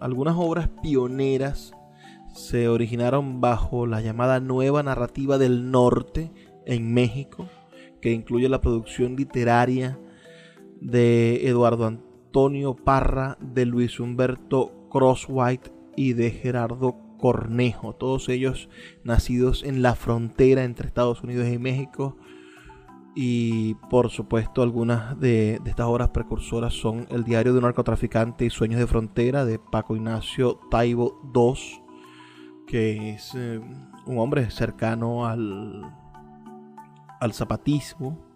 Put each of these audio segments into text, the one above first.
Algunas obras pioneras se originaron bajo la llamada nueva narrativa del norte en México, que incluye la producción literaria de Eduardo Antonio Parra, de Luis Humberto Crosswhite y de Gerardo Cornejo, todos ellos nacidos en la frontera entre Estados Unidos y México. Y por supuesto algunas de, estas obras precursoras son El diario de un narcotraficante y Sueños de Frontera de Paco Ignacio Taibo II, que es eh, un hombre cercano al, al zapatismo,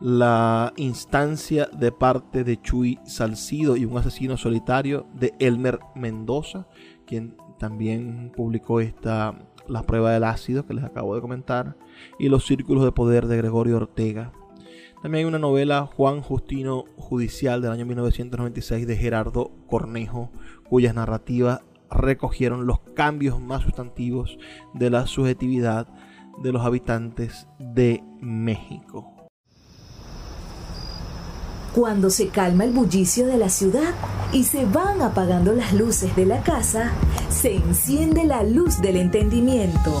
la instancia de parte de Chuy Salcido y un asesino solitario de Elmer Mendoza, quien también publicó esta La prueba del ácido que les acabo de comentar, y Los círculos de poder de Gregorio Ortega. También hay una novela Juan Justino Judicial del año 1996 de Gerardo Cornejo, cuyas narrativas recogieron los cambios más sustantivos de la subjetividad de los habitantes de México. Cuando se calma el bullicio de la ciudad y se van apagando las luces de la casa, se enciende la luz del entendimiento.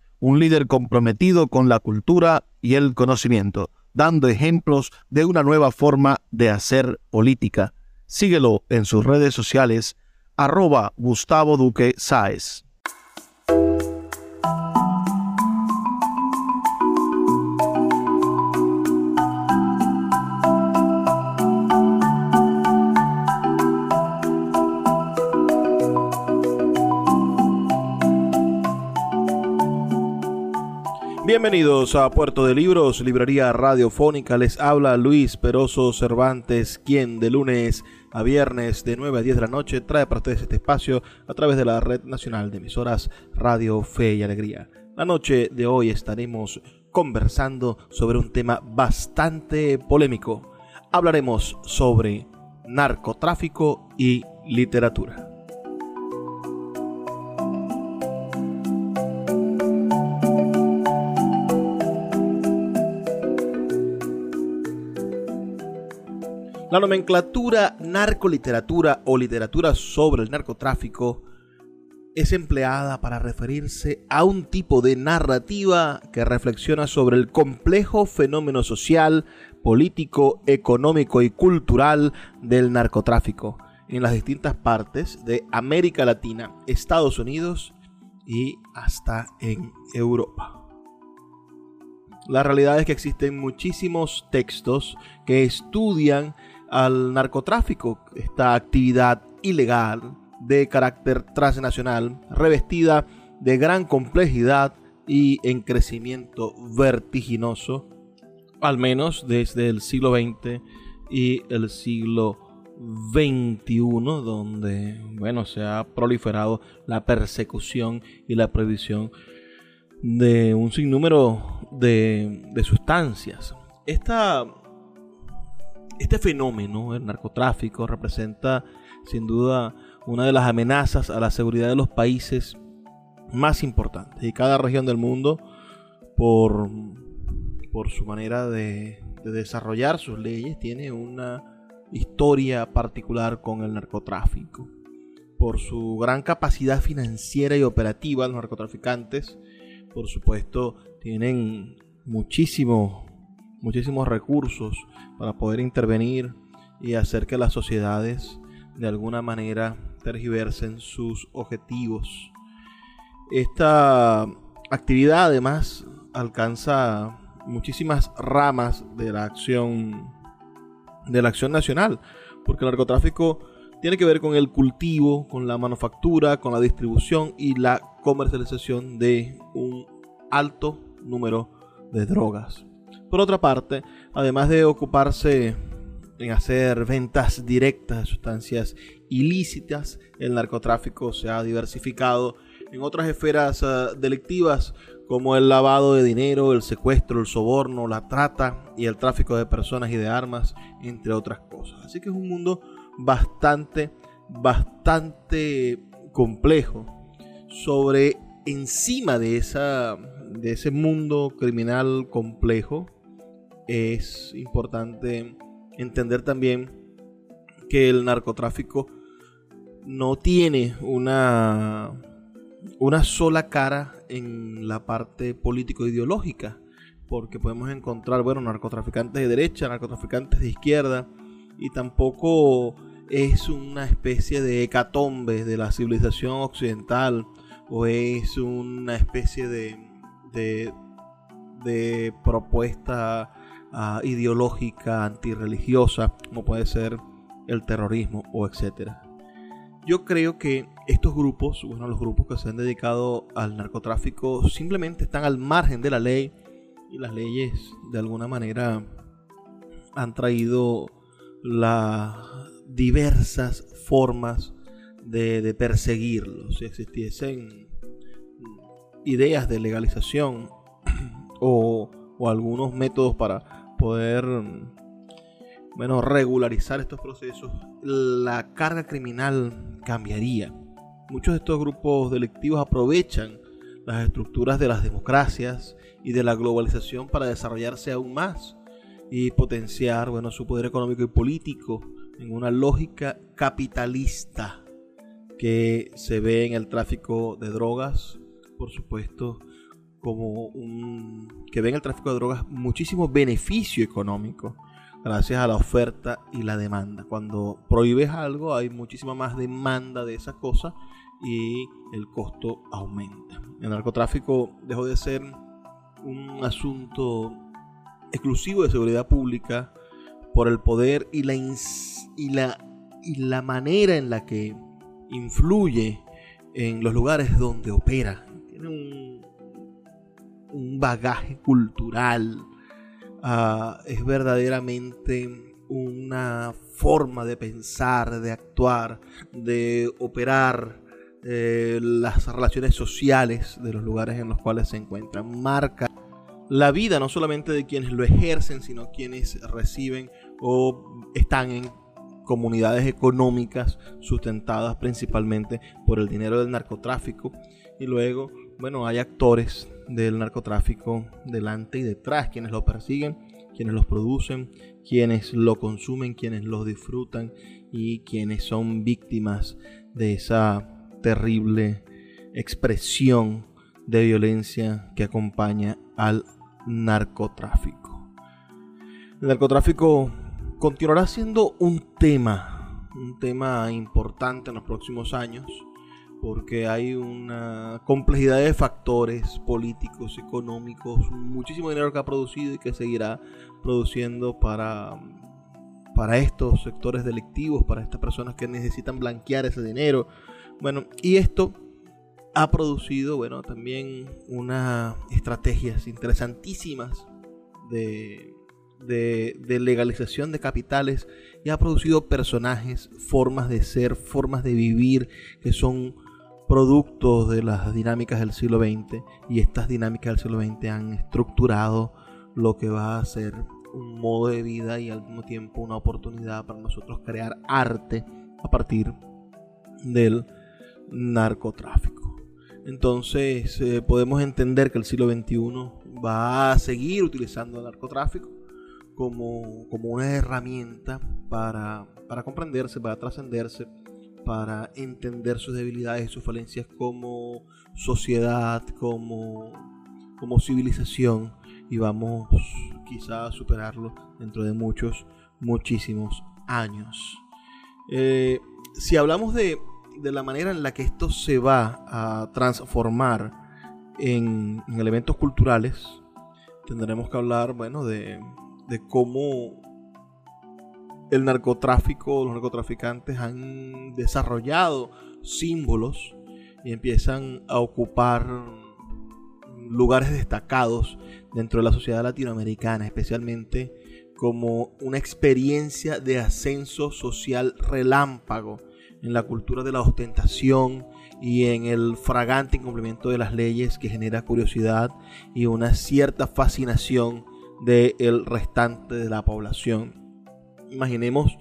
un líder comprometido con la cultura y el conocimiento, dando ejemplos de una nueva forma de hacer política. Síguelo en sus redes sociales arroba Gustavo Duque Sáez. Bienvenidos a Puerto de Libros, librería radiofónica. Les habla Luis Peroso Cervantes, quien de lunes a viernes de 9 a 10 de la noche trae para ustedes este espacio a través de la Red Nacional de Emisoras Radio Fe y Alegría. La noche de hoy estaremos conversando sobre un tema bastante polémico. Hablaremos sobre narcotráfico y literatura. La nomenclatura narcoliteratura o literatura sobre el narcotráfico es empleada para referirse a un tipo de narrativa que reflexiona sobre el complejo fenómeno social, político, económico y cultural del narcotráfico en las distintas partes de América Latina, Estados Unidos y hasta en Europa. La realidad es que existen muchísimos textos que estudian al narcotráfico, esta actividad ilegal de carácter transnacional, revestida de gran complejidad y en crecimiento vertiginoso, al menos desde el siglo XX y el siglo XXI, donde bueno, se ha proliferado la persecución y la prohibición de un sinnúmero de, de sustancias. Esta este fenómeno, el narcotráfico, representa sin duda una de las amenazas a la seguridad de los países más importantes. Y cada región del mundo, por, por su manera de, de desarrollar sus leyes, tiene una historia particular con el narcotráfico. Por su gran capacidad financiera y operativa, los narcotraficantes, por supuesto, tienen muchísimo muchísimos recursos para poder intervenir y hacer que las sociedades de alguna manera tergiversen sus objetivos. Esta actividad además alcanza muchísimas ramas de la acción de la acción nacional, porque el narcotráfico tiene que ver con el cultivo, con la manufactura, con la distribución y la comercialización de un alto número de drogas. Por otra parte, además de ocuparse en hacer ventas directas de sustancias ilícitas, el narcotráfico se ha diversificado en otras esferas uh, delictivas como el lavado de dinero, el secuestro, el soborno, la trata y el tráfico de personas y de armas, entre otras cosas. Así que es un mundo bastante, bastante complejo. Sobre encima de, esa, de ese mundo criminal complejo, es importante entender también que el narcotráfico no tiene una una sola cara en la parte político-ideológica, porque podemos encontrar, bueno, narcotraficantes de derecha, narcotraficantes de izquierda, y tampoco es una especie de hecatombe de la civilización occidental, o es una especie de, de, de propuesta uh, ideológica, antirreligiosa, como puede ser el terrorismo o etcétera. Yo creo que estos grupos, bueno, los grupos que se han dedicado al narcotráfico simplemente están al margen de la ley y las leyes de alguna manera han traído las diversas formas de, perseguirlos. Si existiesen ideas de legalización o algunos métodos para poder bueno, regularizar estos procesos, la carga criminal cambiaría. Muchos de estos grupos delictivos aprovechan las estructuras de las democracias y de la globalización para desarrollarse aún más y potenciar bueno, su poder económico y político en una lógica capitalista que se ve en el tráfico de drogas, por supuesto, como un que ve en el tráfico de drogas muchísimo beneficio económico gracias a la oferta y la demanda. Cuando prohíbes algo hay muchísima más demanda de esa cosa y el costo aumenta. El narcotráfico dejó de ser un asunto exclusivo de seguridad pública por el poder y la, y la, y la manera en la que influye en los lugares donde opera. Tiene un, un bagaje cultural, Ah, es verdaderamente una forma de pensar, de actuar, de operar eh, las relaciones sociales de los lugares en los cuales se encuentran. Marca la vida no solamente de quienes lo ejercen, sino quienes reciben o están en comunidades económicas sustentadas principalmente por el dinero del narcotráfico. Y luego, bueno, hay actores del narcotráfico delante y detrás, quienes lo persiguen, quienes los producen, quienes lo consumen, quienes los disfrutan y quienes son víctimas de esa terrible expresión de violencia que acompaña al narcotráfico. El narcotráfico continuará siendo un tema, un tema importante en los próximos años porque hay una complejidad de factores políticos, económicos, muchísimo dinero que ha producido y que seguirá produciendo para, para estos sectores delictivos, para estas personas que necesitan blanquear ese dinero. Bueno, y esto ha producido, bueno, también unas estrategias interesantísimas de, de, legalización de capitales y ha producido personajes, formas de ser, formas de vivir que son productos de las dinámicas del siglo XX y estas dinámicas del siglo XX han estructurado lo que va a ser un modo de vida y al mismo tiempo una oportunidad para nosotros crear arte a partir del narcotráfico. Entonces eh, podemos entender que el siglo XXI va a seguir utilizando el narcotráfico como, como una herramienta para, para comprenderse, para trascenderse para entender sus debilidades y sus falencias como sociedad, como, como civilización y vamos quizá a superarlo dentro de muchos, muchísimos años. Eh, si hablamos de, de la manera en la que esto se va a transformar en, elementos culturales, tendremos que hablar, bueno, de, de cómo el narcotráfico, los narcotraficantes han desarrollado símbolos y empiezan a ocupar lugares destacados dentro de la sociedad latinoamericana, especialmente como una experiencia de ascenso social relámpago en la cultura de la ostentación y en el fragante incumplimiento de las leyes que genera curiosidad y una cierta fascinación del restante de la población. Imaginemos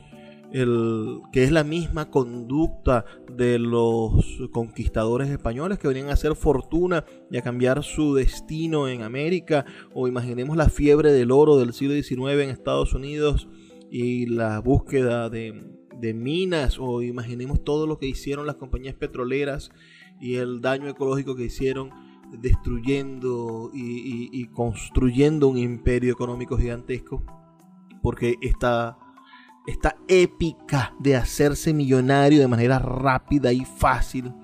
el, que es la misma conducta de los conquistadores españoles que venían a hacer fortuna y a cambiar su destino en América, o imaginemos la fiebre del oro del siglo XIX en Estados Unidos y la búsqueda de, minas, o imaginemos todo lo que hicieron las compañías petroleras y el daño ecológico que hicieron destruyendo y construyendo un imperio económico gigantesco, porque esta esta épica de hacerse millonario de manera rápida y fácil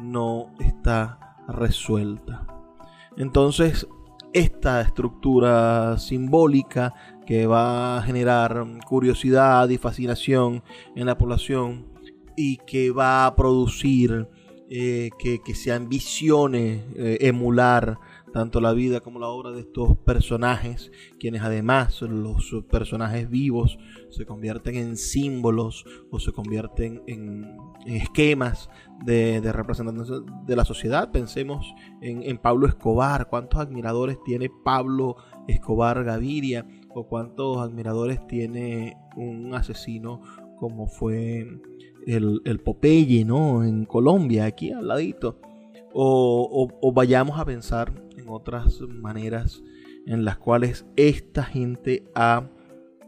no está resuelta. Entonces, esta estructura simbólica que va a generar curiosidad y fascinación en la población y que va a producir eh, que, se ambicione eh, emular tanto la vida como la obra de estos personajes, quienes además los personajes vivos se convierten en símbolos o se convierten en, esquemas de, representación de la sociedad. Pensemos en, Pablo Escobar, cuántos admiradores tiene Pablo Escobar Gaviria o cuántos admiradores tiene un asesino como fue el, Popeye. En Colombia, aquí al ladito. o, vayamos a pensar otras maneras en las cuales esta gente ha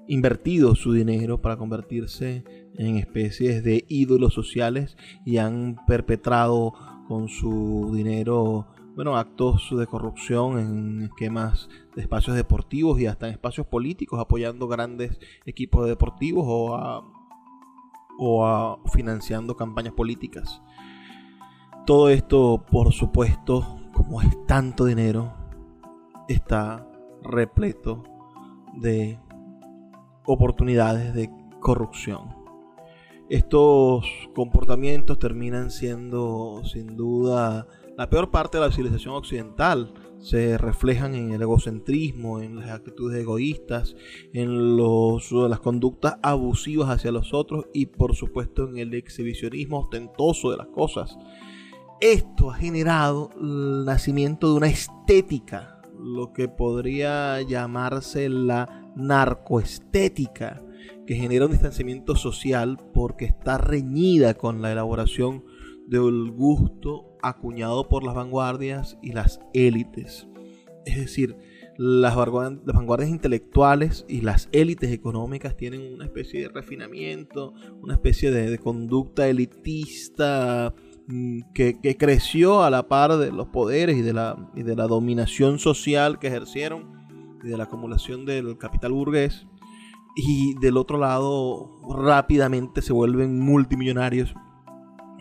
invertido su dinero para convertirse en especies de ídolos sociales y han perpetrado con su dinero bueno, actos de corrupción en esquemas de espacios deportivos y hasta en espacios políticos, apoyando grandes equipos deportivos o, o financiando campañas políticas. Todo esto, por supuesto, como es tanto dinero, está repleto de oportunidades de corrupción. Estos comportamientos terminan siendo sin duda la peor parte de la civilización occidental. Se reflejan en el egocentrismo, en las actitudes egoístas, en las conductas abusivas hacia los otros y por supuesto en el exhibicionismo ostentoso de las cosas. Esto ha generado el nacimiento de una estética, lo que podría llamarse la narcoestética, que genera un distanciamiento social porque está reñida con la elaboración del gusto acuñado por las vanguardias y las élites. Es decir, las, vanguardias intelectuales y las élites económicas tienen una especie de refinamiento, una especie de conducta elitista Mm, que, creció a la par de los poderes y de, la, y de la dominación social que ejercieron y de la acumulación del capital burgués. Y del otro lado, rápidamente se vuelven multimillonarios.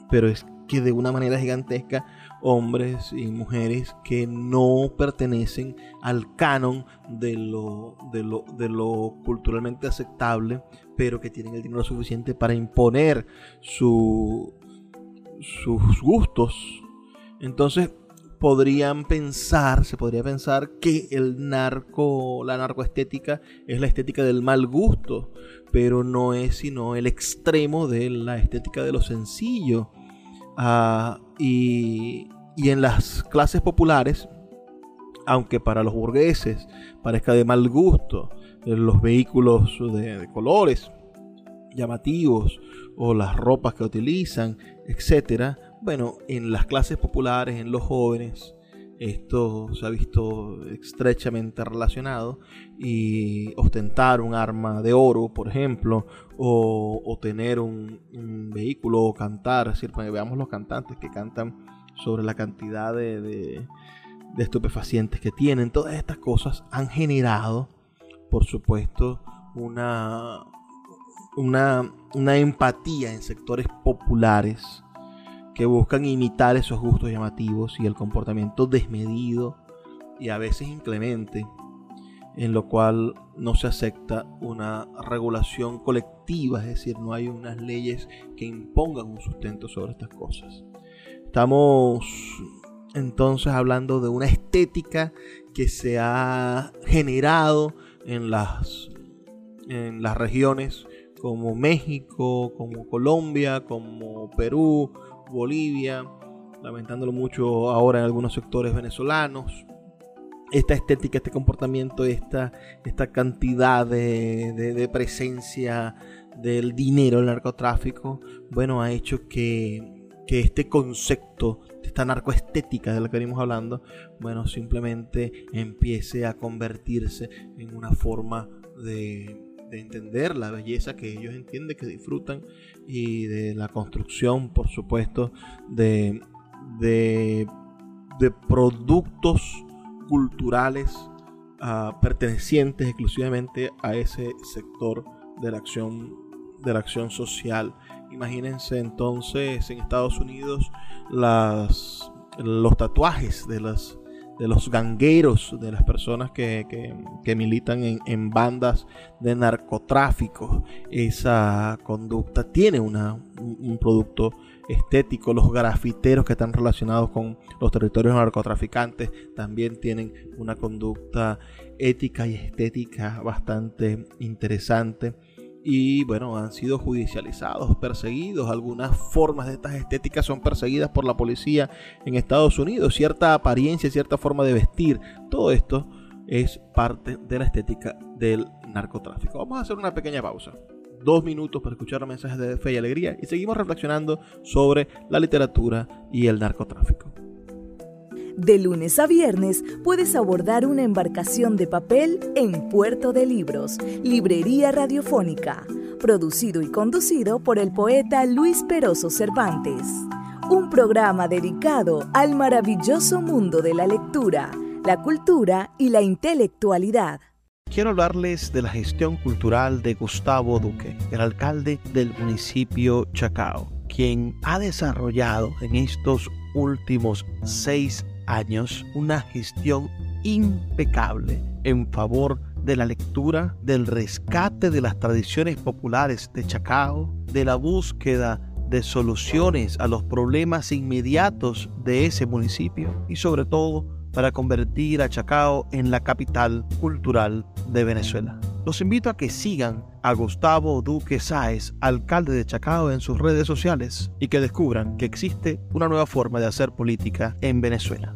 Pero es que de una manera gigantesca, hombres y mujeres que no pertenecen al canon de lo, de lo, de lo culturalmente aceptable, pero que tienen el dinero suficiente para imponer su, sus gustos. Entonces podrían pensar, se podría pensar que el narco, la narcoestética es la estética del mal gusto, pero no es sino el extremo de la estética de lo sencillo. Ah, y, en las clases populares, aunque para los burgueses parezca de mal gusto, los vehículos de colores llamativos o las ropas que utilizan, etcétera. Bueno, en las clases populares, en los jóvenes, esto se ha visto estrechamente relacionado y ostentar un arma de oro, por ejemplo, o, tener un, vehículo o cantar, es decir, veamos los cantantes que cantan sobre la cantidad de estupefacientes que tienen, todas estas cosas han generado, por supuesto, una, una, empatía en sectores populares que buscan imitar esos gustos llamativos y el comportamiento desmedido y a veces inclemente, en lo cual no se acepta una regulación colectiva, es decir, no hay unas leyes que impongan un sustento sobre estas cosas. Estamos entonces hablando de una estética que se ha generado en las, en las regiones como México, como Colombia, como Perú, Bolivia, lamentándolo mucho ahora en algunos sectores venezolanos. Esta estética, este comportamiento, esta, esta cantidad de, presencia del dinero, el narcotráfico, bueno, ha hecho que, que este concepto esta narcoestética de la que venimos hablando, bueno, simplemente empiece a convertirse en una forma de, de entender la belleza que ellos entienden, que disfrutan y de la construcción, por supuesto, de, de, productos culturales ah, pertenecientes exclusivamente a ese sector de la acción de la acción social. Imagínense entonces en Estados Unidos las, los tatuajes de las de los gangueros, de las personas que, militan en, bandas de narcotráfico. Esa conducta tiene una, un, producto estético. Los grafiteros que están relacionados con los territorios narcotraficantes también tienen una conducta ética y estética bastante interesante y bueno, han sido judicializados, perseguidos. Algunas formas de estas estéticas son perseguidas por la policía en Estados Unidos. Cierta apariencia, cierta forma de vestir, todo esto es parte de la estética del narcotráfico. Vamos a hacer una pequeña pausa. Dos minutos para escuchar mensajes de fe y alegría y seguimos reflexionando sobre la literatura y el narcotráfico. De lunes a viernes puedes abordar una embarcación de papel en Puerto de Libros, Librería Radiofónica, producido y conducido por el poeta Luis Peroso Cervantes. Un programa dedicado al maravilloso mundo de la lectura, la cultura y la intelectualidad. Quiero hablarles de la gestión cultural de Gustavo Duque, el alcalde del municipio Chacao, quien ha desarrollado en estos últimos seis años una gestión impecable en favor de la lectura, del rescate de las tradiciones populares de Chacao, de la búsqueda de soluciones a los problemas inmediatos de ese municipio y sobre todo para convertir a Chacao en la capital cultural de Venezuela. Los invito a que sigan a Gustavo Duque Sáez, alcalde de Chacao, en sus redes sociales y que descubran que existe una nueva forma de hacer política en Venezuela.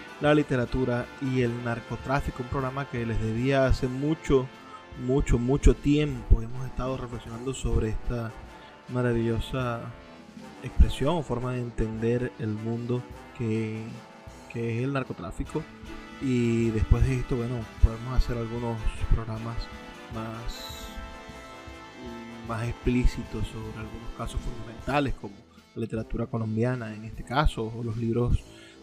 la literatura y el narcotráfico, un programa que les debía hace mucho, mucho, mucho tiempo. Hemos estado reflexionando sobre esta maravillosa expresión o forma de entender el mundo que, que es el narcotráfico. Y después de esto, bueno, podemos hacer algunos programas más, más explícitos sobre algunos casos fundamentales como la literatura colombiana en este caso, o los libros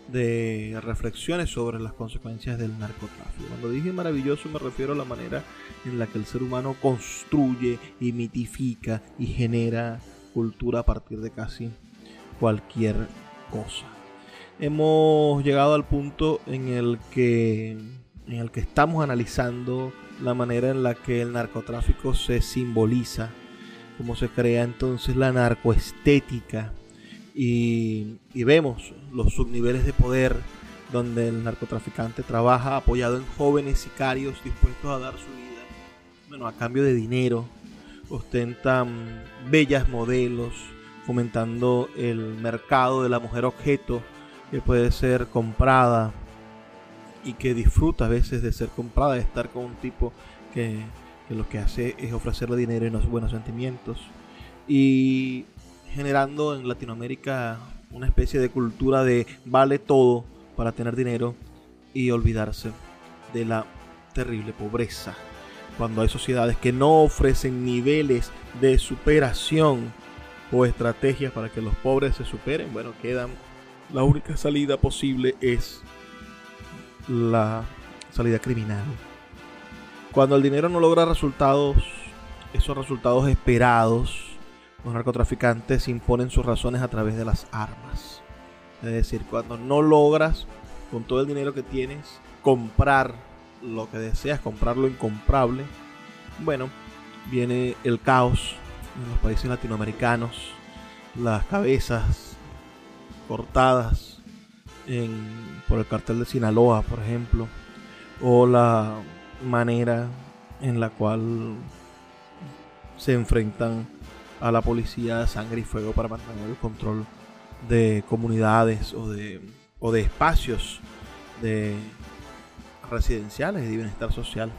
de reflexiones sobre las consecuencias del narcotráfico. Cuando dije maravilloso me refiero a la manera en la que el ser humano construye y mitifica y genera cultura a partir de casi cualquier cosa. Hemos llegado al punto en el que en el que estamos analizando la manera en la que el narcotráfico se simboliza, cómo se crea entonces la narcoestética y, vemos los subniveles de poder donde el narcotraficante trabaja apoyado en jóvenes sicarios dispuestos a dar su vida, bueno, a cambio de dinero, ostentan bellas modelos, fomentando el mercado de la mujer objeto que puede ser comprada y que disfruta a veces de ser comprada, de estar con un tipo que, que lo que hace es ofrecerle dinero y no buenos sentimientos. Y generando en Latinoamérica una especie de cultura de vale todo para tener dinero y olvidarse de la terrible pobreza. Cuando hay sociedades que no ofrecen niveles de superación o estrategias para que los pobres se superen, bueno, quedan la única salida posible es la salida criminal. Cuando el dinero no logra resultados, esos resultados esperados, los narcotraficantes imponen sus razones a través de las armas. Es decir, cuando no logras con todo el dinero que tienes comprar lo que deseas, comprar lo incomprable, bueno, viene el caos en los países latinoamericanos, las cabezas cortadas por el cartel de Sinaloa, por ejemplo, o la manera en la cual se enfrentan a la policía de sangre y fuego para mantener el control de comunidades o de, o de espacios de residenciales y de bienestar social.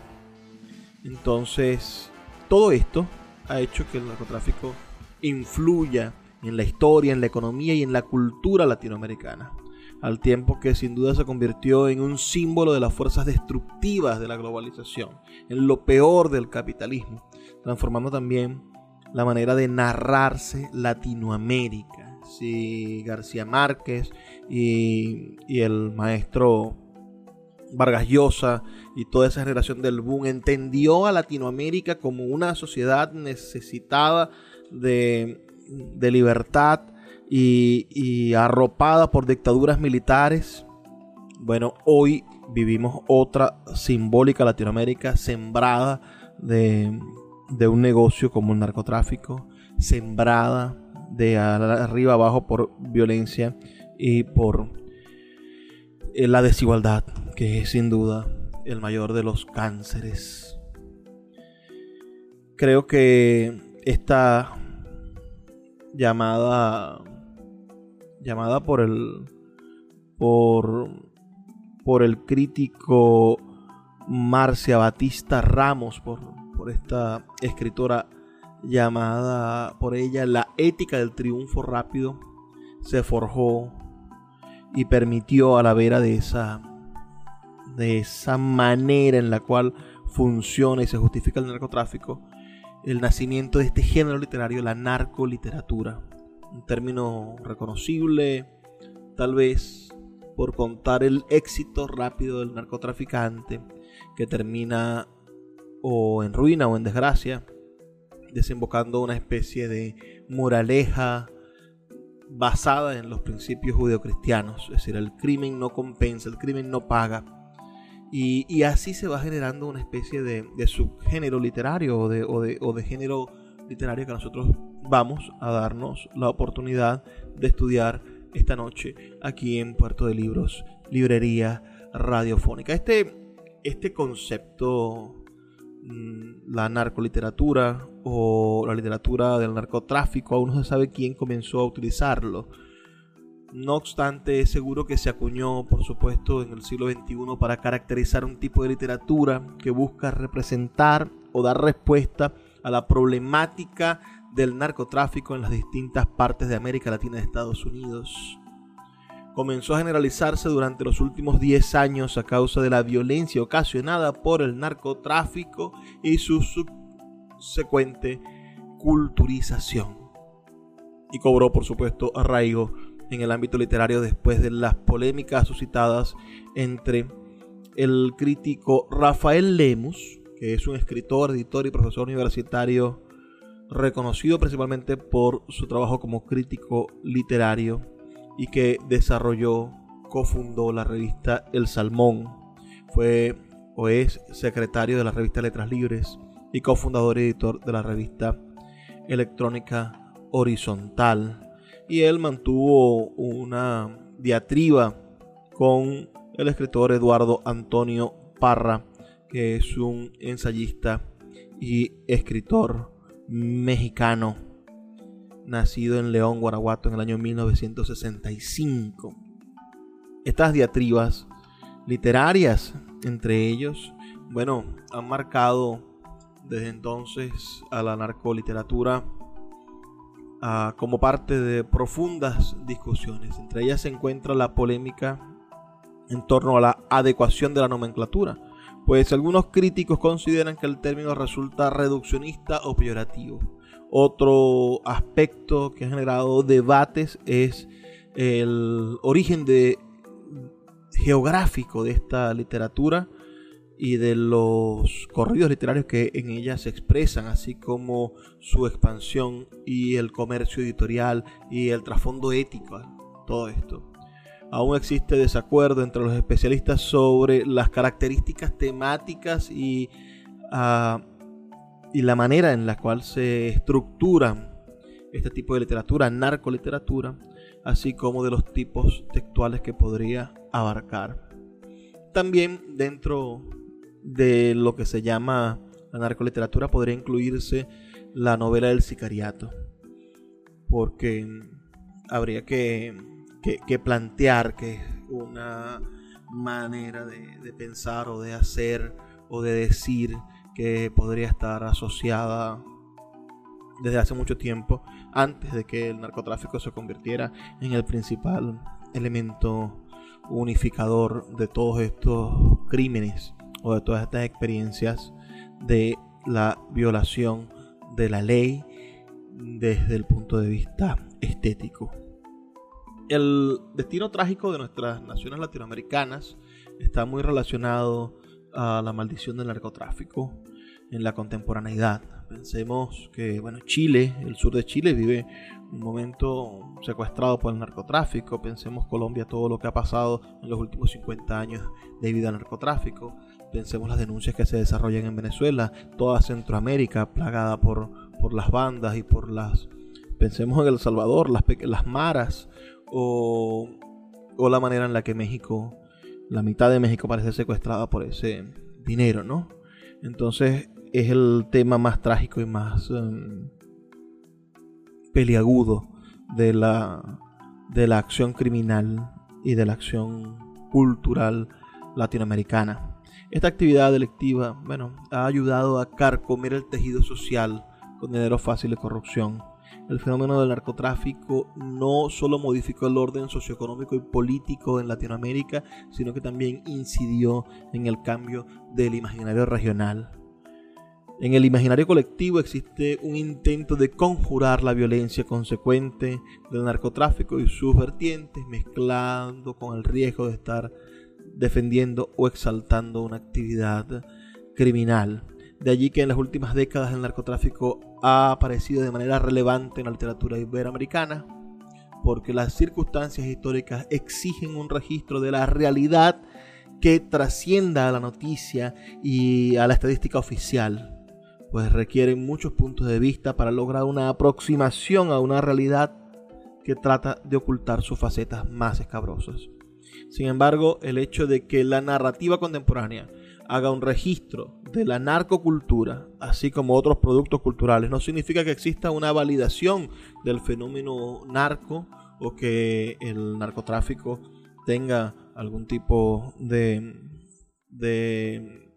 Entonces, todo esto ha hecho que el narcotráfico influya en la historia, en la economía y en la cultura latinoamericana, al tiempo que sin duda se convirtió en un símbolo de las fuerzas destructivas de la globalización, en lo peor del capitalismo, transformando también la manera de narrarse Latinoamérica. Si García Márquez y, el maestro Vargas Llosa y toda esa generación del boom entendió a Latinoamérica como una sociedad necesitada de libertad y, arropada por dictaduras militares, bueno, hoy vivimos otra simbólica Latinoamérica sembrada de, un negocio como el narcotráfico, sembrada de arriba abajo por violencia y por eh, la desigualdad, que es sin duda el mayor de los cánceres. Creo que esta llamada llamada por el por por el crítico Marcia Batista Ramos por, por esta escritora llamada por ella La ética del triunfo rápido se forjó y permitió a la vera de esa de esa manera en la cual funciona y se justifica el narcotráfico el nacimiento de este género literario, la narcoliteratura. Un término reconocible, tal vez por contar el éxito rápido del narcotraficante que termina o en ruina o en desgracia, desembocando una especie de moraleja basada en los principios judeocristianos, es decir, el crimen no compensa, el crimen no paga, y, así se va generando una especie de, subgénero literario o de, o de, género literario que nosotros vamos a darnos la oportunidad de estudiar esta noche aquí en Puerto de Libros, Librería Radiofónica. Este, este concepto, la narcoliteratura o la literatura del narcotráfico, aún no se sabe quién comenzó a utilizarlo no obstante, es seguro que se acuñó, por supuesto, en el siglo XXI para caracterizar un tipo de literatura que busca representar o dar respuesta a la problemática del narcotráfico en las distintas partes de América Latina y Estados Unidos. Comenzó a generalizarse durante los últimos 10 años a causa de la violencia ocasionada por el narcotráfico y su subsecuente culturización. Y cobró, por supuesto, arraigo en el ámbito literario después de las polémicas suscitadas entre el crítico Rafael Lemus, que es un escritor, editor y profesor universitario reconocido principalmente por su trabajo como crítico literario y que desarrolló, cofundó la revista El Salmón. Fue o es secretario de la revista Letras Libres y cofundador y editor de la revista electrónica Horizontal y él mantuvo una diatriba con el escritor Eduardo Antonio Parra, que es un ensayista y escritor mexicano, nacido en León, Guanajuato, en el año 1965. Estas diatribas literarias, entre ellos, bueno, han marcado desde entonces a la narcoliteratura ah, como parte de profundas discusiones. Entre ellas se encuentra la polémica en torno a la adecuación de la nomenclatura, pues algunos críticos consideran que el término resulta reduccionista o peyorativo. Otro aspecto que ha generado debates es el origen geográfico de esta literatura y de los corridos literarios que en ella se expresan, así como su expansión y el comercio editorial y el trasfondo ético, todo esto. Aún existe desacuerdo entre los especialistas sobre las características temáticas y, ah, y la manera en la cual se estructuran este tipo de literatura, narcoliteratura, así como de los tipos textuales que podría abarcar. También dentro de lo que se llama la narcoliteratura podría incluirse la novela del sicariato, porque habría que, plantear que es una manera de, pensar o de hacer o de decir que podría estar asociada desde hace mucho tiempo, antes de que el narcotráfico se convirtiera en el principal elemento unificador de todos estos crímenes o de todas estas experiencias de la violación de la ley desde el punto de vista estético. El destino trágico de nuestras naciones latinoamericanas está muy relacionado a la maldición del narcotráfico en la contemporaneidad. Pensemos que bueno, Chile, el sur de Chile vive un momento secuestrado por el narcotráfico. Pensemos Colombia, todo lo que ha pasado en los últimos 50 años debido al narcotráfico. Pensemos las denuncias que se desarrollan en Venezuela, toda Centroamérica plagada por, por las bandas y por las... Pensemos en El Salvador, las, las maras o, o la manera en la que México, la mitad de México parece secuestrada por ese dinero, ¿no? Entonces es el tema más trágico y más em, peliagudo de la, de la acción criminal y de la acción cultural latinoamericana. Esta actividad delictiva, bueno, ha ayudado a carcomer el tejido social con dinero fácil de corrupción. El fenómeno del narcotráfico no solo modificó el orden socioeconómico y político en Latinoamérica, sino que también incidió en el cambio del imaginario regional. En el imaginario colectivo existe un intento de conjurar la violencia consecuente del narcotráfico y sus vertientes, mezclando con el riesgo de estar defendiendo o exaltando una actividad criminal. De allí que en las últimas décadas el narcotráfico ha aparecido de manera relevante en la literatura iberoamericana, porque las circunstancias históricas exigen un registro de la realidad que trascienda a la noticia y a la estadística oficial pues requieren muchos puntos de vista para lograr una aproximación a una realidad que trata de ocultar sus facetas más escabrosas. Sin embargo, el hecho de que la narrativa contemporánea haga un registro de la narcocultura, así como otros productos culturales, no significa que exista una validación del fenómeno narco o que el narcotráfico tenga algún tipo de, de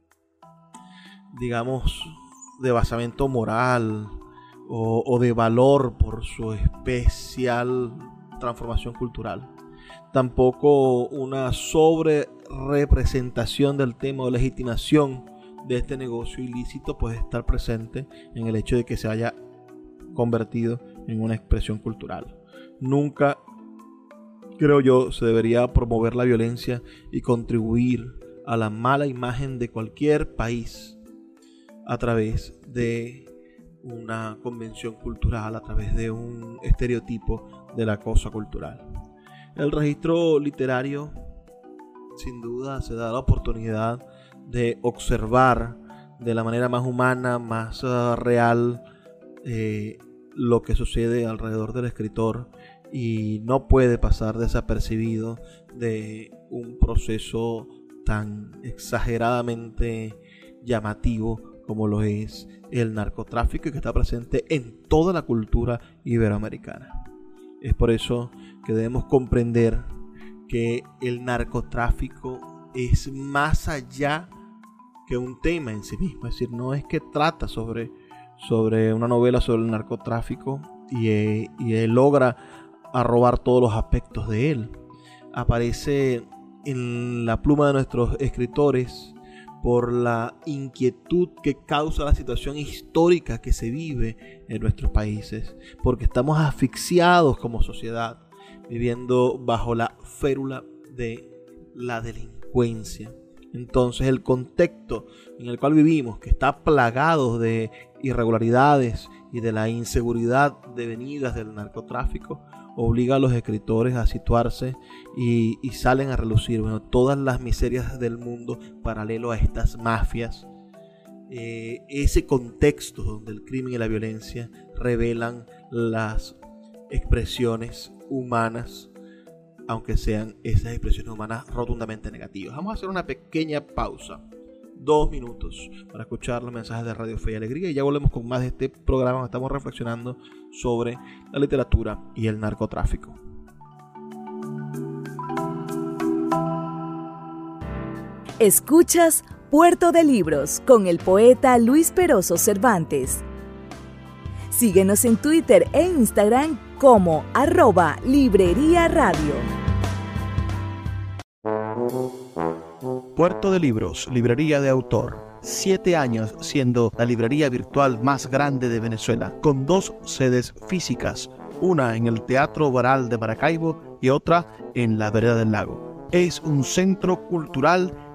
digamos, de basamento moral o, de valor por su especial transformación cultural. Tampoco una sobre representación del tema o legitimación de este negocio ilícito puede estar presente en el hecho de que se haya convertido en una expresión cultural. Nunca, creo yo, se debería promover la violencia y contribuir a la mala imagen de cualquier país a través de una convención cultural, a través de un estereotipo de la cosa cultural. El registro literario sin duda se da la oportunidad de observar de la manera más humana, más uh, real, eh, lo que sucede alrededor del escritor y no puede pasar desapercibido de un proceso tan exageradamente llamativo como lo es el narcotráfico que está presente en toda la cultura iberoamericana. Es por eso que debemos comprender que el narcotráfico es más allá que un tema en sí mismo. Es decir, no es que trata sobre, sobre una novela sobre el narcotráfico y, y logra robar todos los aspectos de él. Aparece en la pluma de nuestros escritores por la inquietud que causa la situación histórica que se vive en nuestros países, porque estamos asfixiados como sociedad, viviendo bajo la férula de la delincuencia. Entonces el contexto en el cual vivimos, que está plagado de irregularidades y de la inseguridad devenidas del narcotráfico, obliga a los escritores a situarse y, salen a relucir todas las miserias del mundo paralelo a estas mafias. Eh, ese contexto donde el crimen y la violencia revelan las expresiones humanas, aunque sean esas expresiones humanas rotundamente negativas. Vamos a hacer una pequeña pausa dos minutos para escuchar los mensajes de Radio Fe y Alegría y ya volvemos con más de este programa. Estamos reflexionando sobre la literatura y el narcotráfico. Escuchas Puerto de Libros con el poeta Luis Peroso Cervantes. Síguenos en Twitter e Instagram como arroba Librería Radio. Puerto de Libros, librería de autor. Siete años siendo la librería virtual más grande de Venezuela, con dos sedes físicas, una en el Teatro Baral de Maracaibo y otra en la Vereda del Lago. Es un centro cultural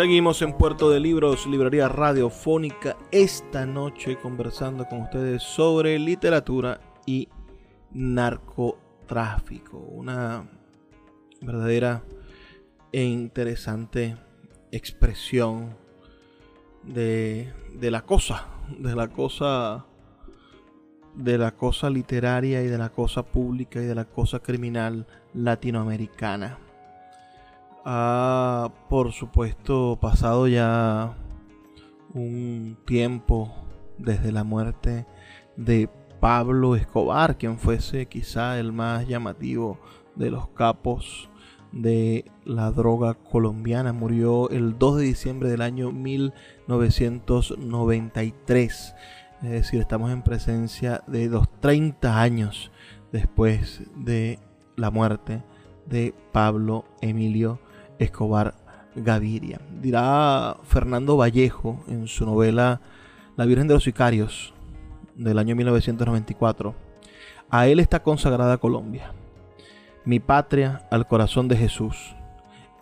Seguimos en Puerto de Libros, Librería Radiofónica, esta noche conversando con ustedes sobre literatura y narcotráfico. Una verdadera e interesante expresión de, de la cosa, de la cosa de la cosa literaria y de la cosa pública y de la cosa criminal latinoamericana ha, por supuesto, pasado ya un tiempo desde la muerte de Pablo Escobar, quien fuese quizá el más llamativo de los capos de la droga colombiana. Murió el 2 de diciembre del año 1993. Es decir, estamos en presencia de los 30 años después de la muerte de Pablo Emilio Escobar Gaviria. Dirá Fernando Vallejo en su novela La Virgen de los Sicarios del año 1994. A él está consagrada Colombia, mi patria al corazón de Jesús.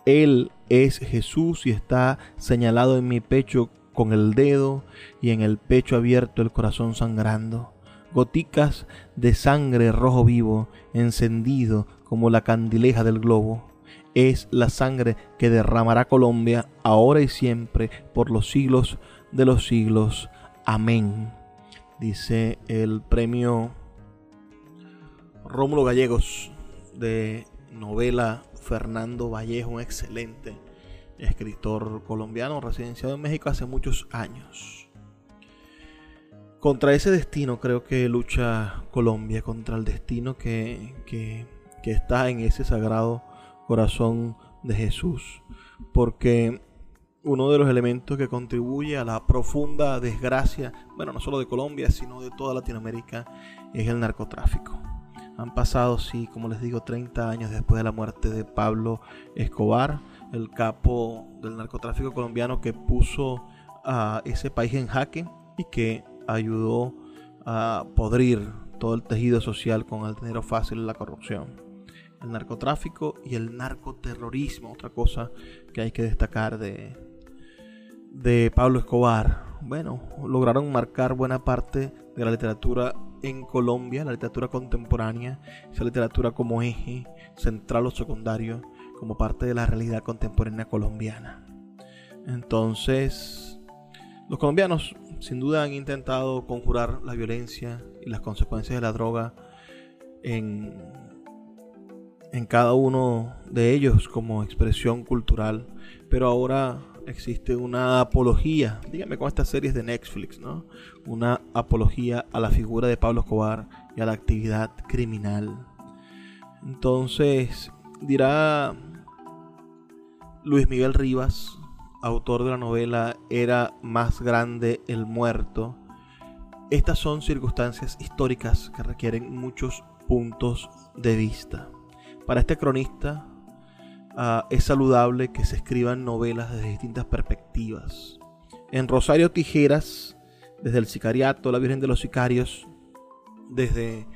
Él es Jesús y está señalado en mi pecho con el dedo y en el pecho abierto el corazón sangrando. Goticas de sangre rojo vivo, encendido como la candileja del globo es la sangre que derramará Colombia ahora y siempre por los siglos de los siglos. Amén. Dice el premio Rómulo Gallegos de novela Fernando Vallejo, un excelente escritor colombiano residenciado en México hace muchos años. Contra ese destino creo que lucha Colombia, contra el destino que, que, que está en ese sagrado corazón de Jesús, porque uno de los elementos que contribuye a la profunda desgracia, bueno, no solo de Colombia, sino de toda Latinoamérica, es el narcotráfico. Han pasado, sí, como les digo, 30 años después de la muerte de Pablo Escobar, el capo del narcotráfico colombiano que puso a ese país en jaque y que ayudó a podrir todo el tejido social con el dinero fácil y la corrupción. El narcotráfico y el narcoterrorismo, otra cosa que hay que destacar de, de Pablo Escobar. Bueno, lograron marcar buena parte de la literatura en Colombia, la literatura contemporánea, esa literatura como eje central o secundario, como parte de la realidad contemporánea colombiana. Entonces, los colombianos sin duda han intentado conjurar la violencia y las consecuencias de la droga en, en cada uno de ellos como expresión cultural, pero ahora existe una apología, dígame con estas series de Netflix, ¿no? Una apología a la figura de Pablo Escobar y a la actividad criminal. Entonces, dirá Luis Miguel Rivas, autor de la novela Era más grande el muerto. Estas son circunstancias históricas que requieren muchos puntos de vista. Para este cronista, Ah, es saludable que se escriban novelas desde distintas perspectivas. En Rosario Tijeras, desde el sicariato, La Virgen de los Sicarios, desde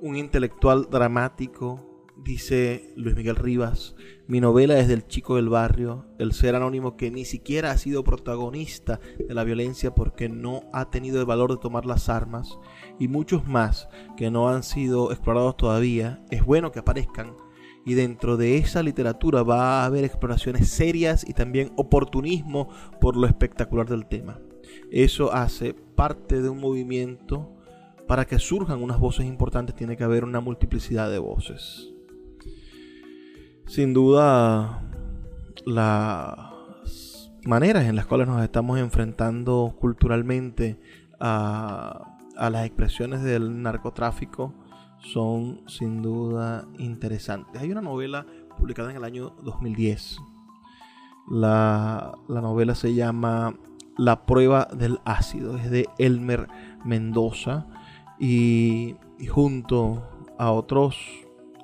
un intelectual dramático, dice Luis Miguel Rivas, mi novela es del chico del barrio, el ser anónimo que ni siquiera ha sido protagonista de la violencia porque no ha tenido el valor de tomar las armas, y muchos más que no han sido explorados todavía, es bueno que aparezcan y dentro de esa literatura va a haber exploraciones serias y también oportunismo por lo espectacular del tema. Eso hace parte de un movimiento para que surjan unas voces importantes tiene que haber una multiplicidad de voces. Sin duda, las maneras en las cuales nos estamos enfrentando culturalmente a, a las expresiones del narcotráfico son sin duda interesantes. Hay una novela publicada en el año 2010. La, novela se llama La prueba del ácido. Es de Elmer Mendoza y, y junto a otros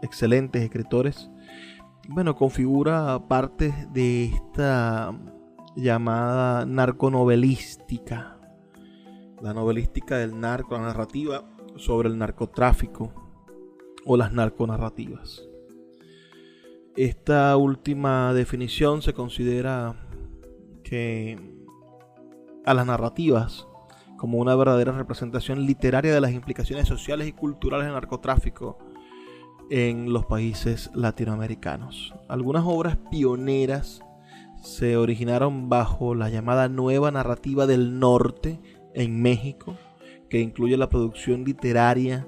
excelentes escritores, bueno, configura parte de esta llamada narconovelística. La novelística del narco, la narrativa sobre el narcotráfico o las narconarrativas. Esta última definición se considera que a las narrativas como una verdadera representación literaria de las implicaciones sociales y culturales del narcotráfico en los países latinoamericanos. Algunas obras pioneras se originaron bajo la llamada nueva narrativa del norte en México, que incluye la producción literaria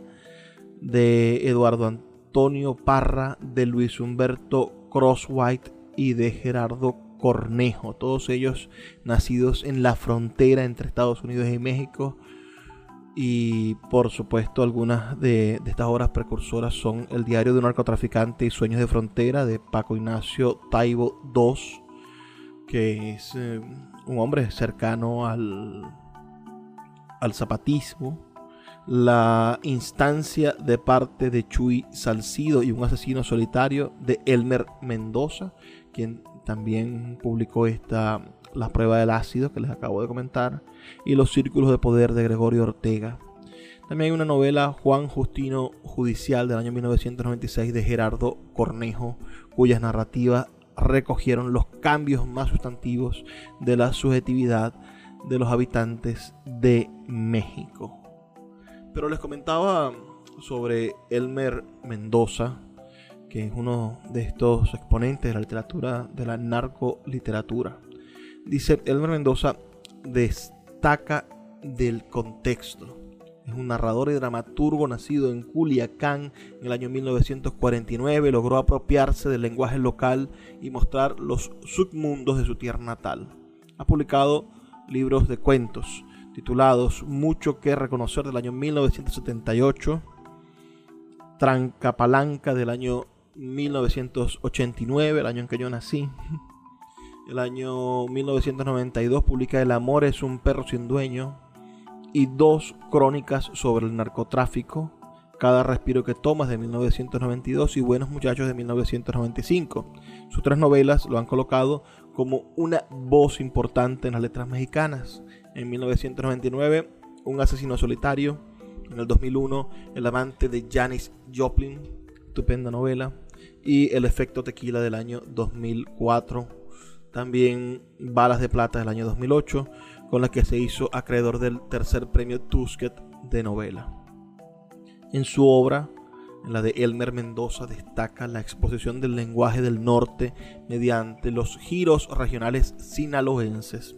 de Eduardo Antonio Parra, de Luis Humberto Crosswhite y de Gerardo Cornejo, todos ellos nacidos en la frontera entre Estados Unidos y México. Y por supuesto algunas de, estas obras precursoras son El diario de un narcotraficante y Sueños de Frontera de Paco Ignacio Taibo II, que es eh, un hombre cercano al, al zapatismo la instancia de parte de Chuy Salcido y un asesino solitario de Elmer Mendoza, quien también publicó esta La prueba del ácido que les acabo de comentar, y Los círculos de poder de Gregorio Ortega. También hay una novela Juan Justino Judicial del año 1996 de Gerardo Cornejo, cuyas narrativas recogieron los cambios más sustantivos de la subjetividad de los habitantes de México. Pero les comentaba sobre Elmer Mendoza, que es uno de estos exponentes de la literatura, de la narcoliteratura. Dice, Elmer Mendoza destaca del contexto. Es un narrador y dramaturgo nacido en Culiacán en el año 1949. Logró apropiarse del lenguaje local y mostrar los submundos de su tierra natal. Ha publicado libros de cuentos, titulados Mucho que reconocer del año 1978, Trancapalanca del año 1989, el año en que yo nací. El año 1992 publica El amor es un perro sin dueño y dos crónicas sobre el narcotráfico, Cada respiro que tomas de 1992 y Buenos muchachos de 1995. Sus tres novelas lo han colocado como una voz importante en las letras mexicanas. En 1999 Un asesino solitario. En el 2001, El amante de Janis Joplin, estupenda novela. Y El efecto tequila del año 2004. También Balas de Plata del año 2008, con la que se hizo acreedor del tercer premio Tusquet de novela. En su obra, en la de Elmer Mendoza, destaca la exposición del lenguaje del norte mediante los giros regionales sinaloenses,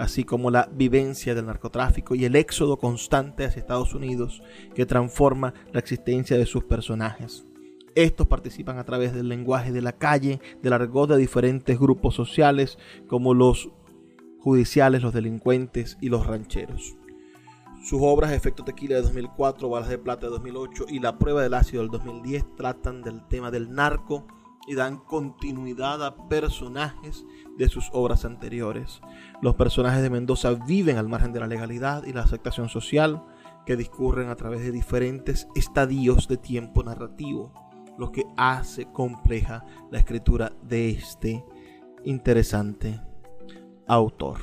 así como la vivencia del narcotráfico y el éxodo constante hacia Estados Unidos que transforma la existencia de sus personajes. Estos participan a través del lenguaje de la calle, del argot de diferentes grupos sociales como los judiciales, los delincuentes y los rancheros. Sus obras Efecto Tequila de 2004, Balas de Plata de 2008 y La Prueba del Ácido del 2010 tratan del tema del narco y dan continuidad a personajes de sus obras anteriores. Los personajes de Mendoza viven al margen de la legalidad y la aceptación social que discurren a través de diferentes estadios de tiempo narrativo, lo que hace compleja la escritura de este interesante autor.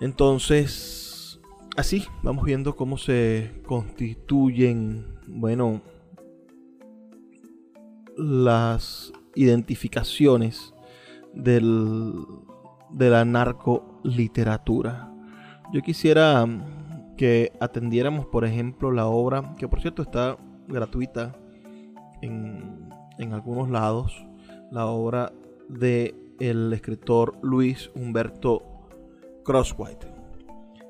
Entonces, así vamos viendo cómo se constituyen, bueno, las identificaciones del, de la narcoliteratura. Yo quisiera que atendiéramos, por ejemplo, la obra, que por cierto está gratuita en, en algunos lados, la obra de el escritor Luis Humberto Crosswhite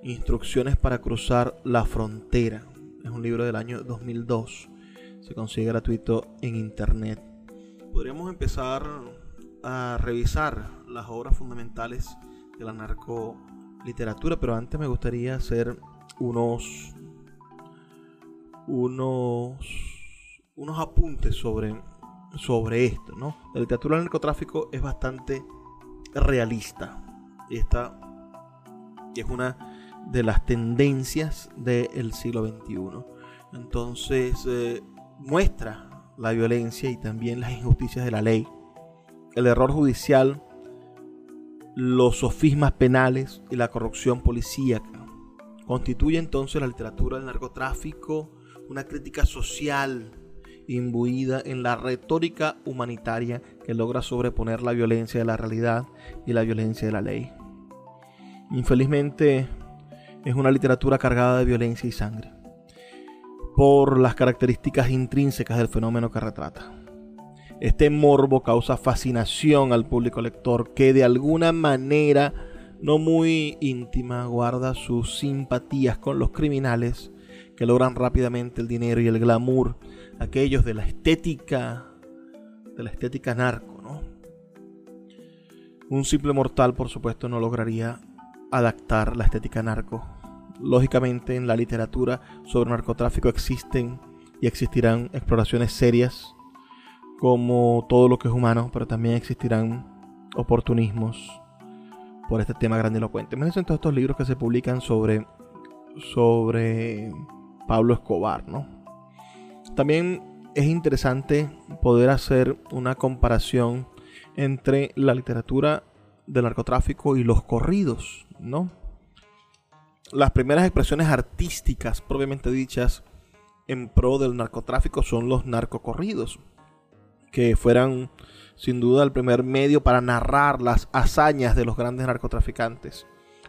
Instrucciones para cruzar la frontera. Es un libro del año 2002. Se consigue gratuito en internet. Podríamos empezar a revisar las obras fundamentales de la narcoliteratura, pero antes me gustaría hacer unos unos unos apuntes sobre sobre esto, ¿no? La literatura del narcotráfico es bastante realista. Y esta es una de las tendencias del siglo XXI. Entonces eh, muestra la violencia y también las injusticias de la ley, el error judicial, los sofismas penales y la corrupción policíaca. Constituye entonces la literatura del narcotráfico una crítica social imbuida en la retórica humanitaria que logra sobreponer la violencia de la realidad y la violencia de la ley. Infelizmente, es una literatura cargada de violencia y sangre, por las características intrínsecas del fenómeno que retrata. Este morbo causa fascinación al público lector que de alguna manera no muy íntima guarda sus simpatías con los criminales que logran rápidamente el dinero y el glamour, aquellos de la estética, de la estética narco, ¿no? Un simple mortal, por supuesto, no lograría adaptar la estética narco lógicamente en la literatura sobre narcotráfico existen y existirán exploraciones serias como todo lo que es humano, pero también existirán oportunismos por este tema grandilocuente. Me todos estos libros que se publican sobre, sobre Pablo Escobar, ¿no? También es interesante poder hacer una comparación entre la literatura del narcotráfico y los corridos, ¿no? las primeras expresiones artísticas propiamente dichas en pro del narcotráfico son los narcocorridos, que fueran sin duda el primer medio para narrar las hazañas de los grandes narcotraficantes,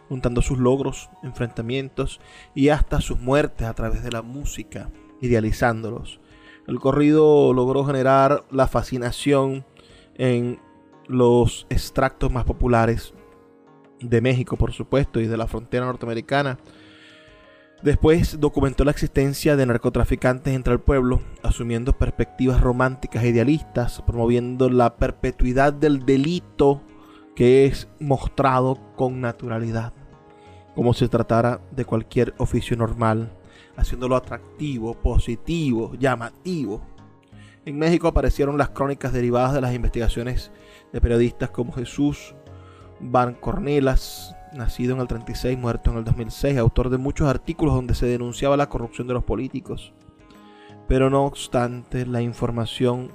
juntando sus logros, enfrentamientos y hasta sus muertes a través de la música, idealizándolos. El corrido logró generar la fascinación en los extractos más populares de México, por supuesto, y de la frontera norteamericana. Después documentó la existencia de narcotraficantes entre el pueblo, asumiendo perspectivas románticas e idealistas, promoviendo la perpetuidad del delito que es mostrado con naturalidad, como si se tratara de cualquier oficio normal, haciéndolo atractivo, positivo, llamativo. En México aparecieron las crónicas derivadas de las investigaciones de periodistas como Jesús Van Cornelas, nacido en el 36, muerto en el 2006, autor de muchos artículos donde se denunciaba la corrupción de los políticos. Pero no obstante, la información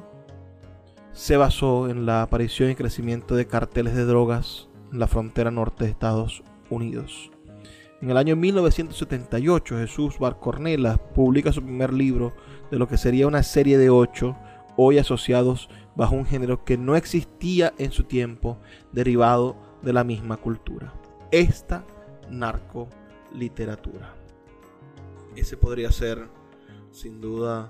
se basó en la aparición y crecimiento de carteles de drogas en la frontera norte de Estados Unidos. En el año 1978 Jesús Barcornela publica su primer libro de lo que sería una serie de ocho, hoy asociados bajo un género que no existía en su tiempo, derivado de la misma cultura. Esta narcoliteratura. Ese podría ser, sin duda,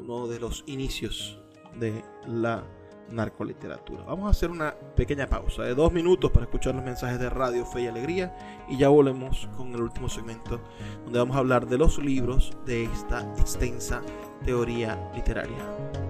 uno de los inicios de la narcoliteratura. Vamos a hacer una pequeña pausa de dos minutos para escuchar los mensajes de Radio Fe y Alegría y ya volvemos con el último segmento donde vamos a hablar de los libros de esta extensa teoría literaria.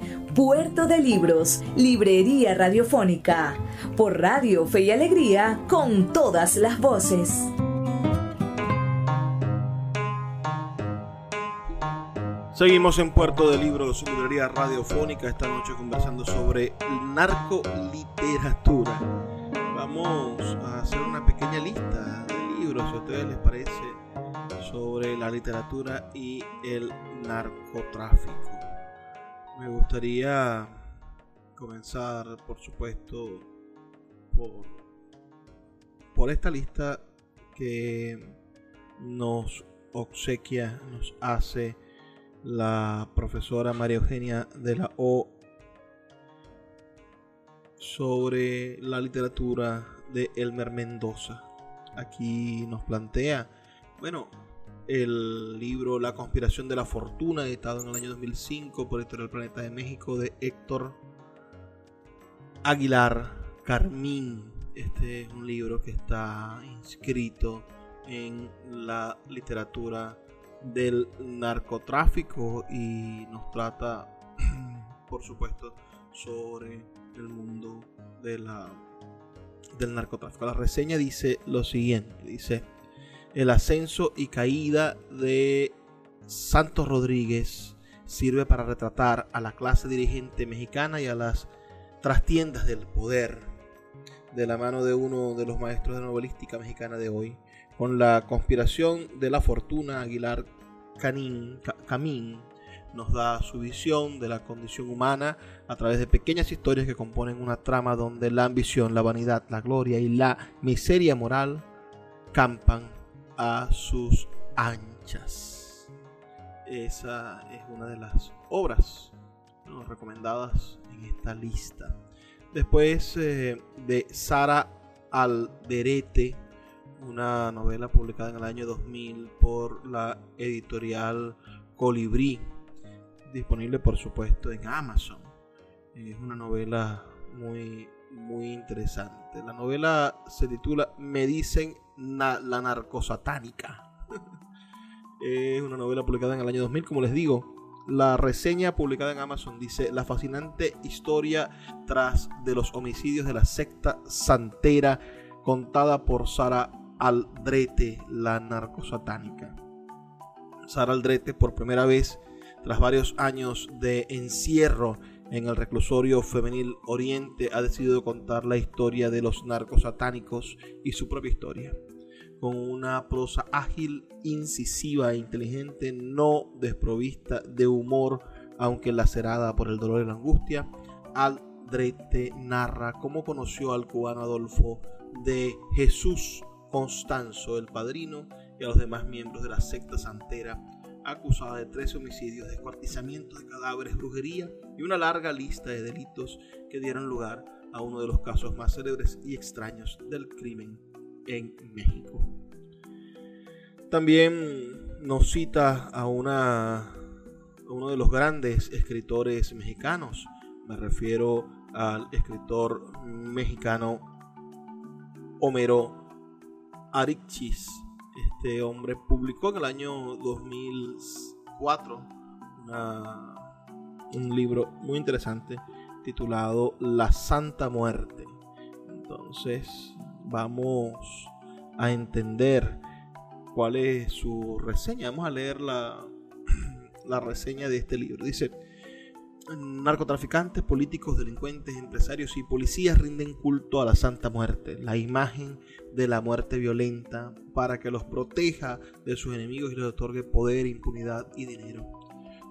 Puerto de Libros, Librería Radiofónica, por Radio Fe y Alegría, con todas las voces. Seguimos en Puerto de Libros, librería radiofónica, esta noche conversando sobre narcoliteratura. Vamos a hacer una pequeña lista de libros, si a ustedes les parece, sobre la literatura y el narcotráfico. Me gustaría comenzar, por supuesto, por, por esta lista que nos obsequia, nos hace la profesora María Eugenia de la O sobre la literatura de Elmer Mendoza. Aquí nos plantea, bueno, el libro La conspiración de la fortuna, editado en el año 2005 por Editorial Planeta de México, de Héctor Aguilar Carmín. Este es un libro que está inscrito en la literatura del narcotráfico y nos trata, por supuesto, sobre el mundo de la, del narcotráfico. La reseña dice lo siguiente, dice, el ascenso y caída de Santos Rodríguez sirve para retratar a la clase dirigente mexicana y a las trastiendas del poder de la mano de uno de los maestros de novelística mexicana de hoy, con la conspiración de la fortuna, Aguilar Camín nos da su visión de la condición humana a través de pequeñas historias que componen una trama donde la ambición, la vanidad, la gloria y la miseria moral campan a sus anchas. Esa es una de las obras recomendadas en esta lista. Después eh, de Sara Alderete, una novela publicada en el año 2000 por la editorial Colibrí, disponible por supuesto en Amazon. Es una novela muy, muy interesante. La novela se titula Me dicen la narcosatánica. es una novela publicada en el año 2000, como les digo. La reseña publicada en Amazon dice la fascinante historia tras de los homicidios de la secta santera contada por Sara Aldrete, la narcosatánica. Sara Aldrete, por primera vez, tras varios años de encierro en el reclusorio femenil Oriente, ha decidido contar la historia de los narcosatánicos y su propia historia. Con una prosa ágil, incisiva e inteligente, no desprovista de humor, aunque lacerada por el dolor y la angustia, Aldrete narra cómo conoció al cubano Adolfo de Jesús Constanzo, el padrino, y a los demás miembros de la secta santera acusada de 13 homicidios, descuartizamiento de cadáveres, brujería y una larga lista de delitos que dieron lugar a uno de los casos más célebres y extraños del crimen en México. También nos cita a, una, uno de los grandes escritores mexicanos. Me refiero al escritor mexicano Homero Arichis. Este hombre publicó en el año 2004 un libro muy interesante titulado La Santa Muerte. Entonces vamos a entender cuál es su reseña. Vamos a leer la, la reseña de este libro. Dice, narcotraficantes, políticos, delincuentes, empresarios y policías rinden culto a la Santa Muerte, la imagen de la muerte violenta, para que los proteja de sus enemigos y les otorgue poder, impunidad y dinero.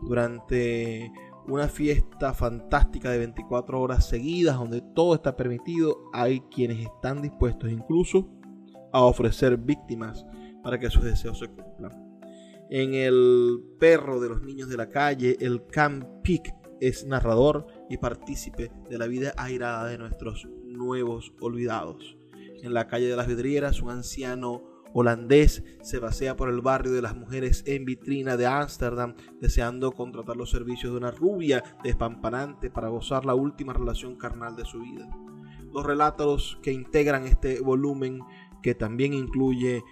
Durante una fiesta fantástica de 24 horas seguidas donde todo está permitido, hay quienes están dispuestos incluso a ofrecer víctimas para que sus deseos se cumplan. En El perro de los niños de la calle, el Camp Peak es narrador y partícipe de la vida airada de nuestros nuevos olvidados. En la calle de las vidrieras, un anciano holandés se pasea por el barrio de las mujeres en vitrina de Ámsterdam deseando contratar los servicios de una rubia despampanante para gozar la última relación carnal de su vida. Los relatos que integran este volumen, que también incluye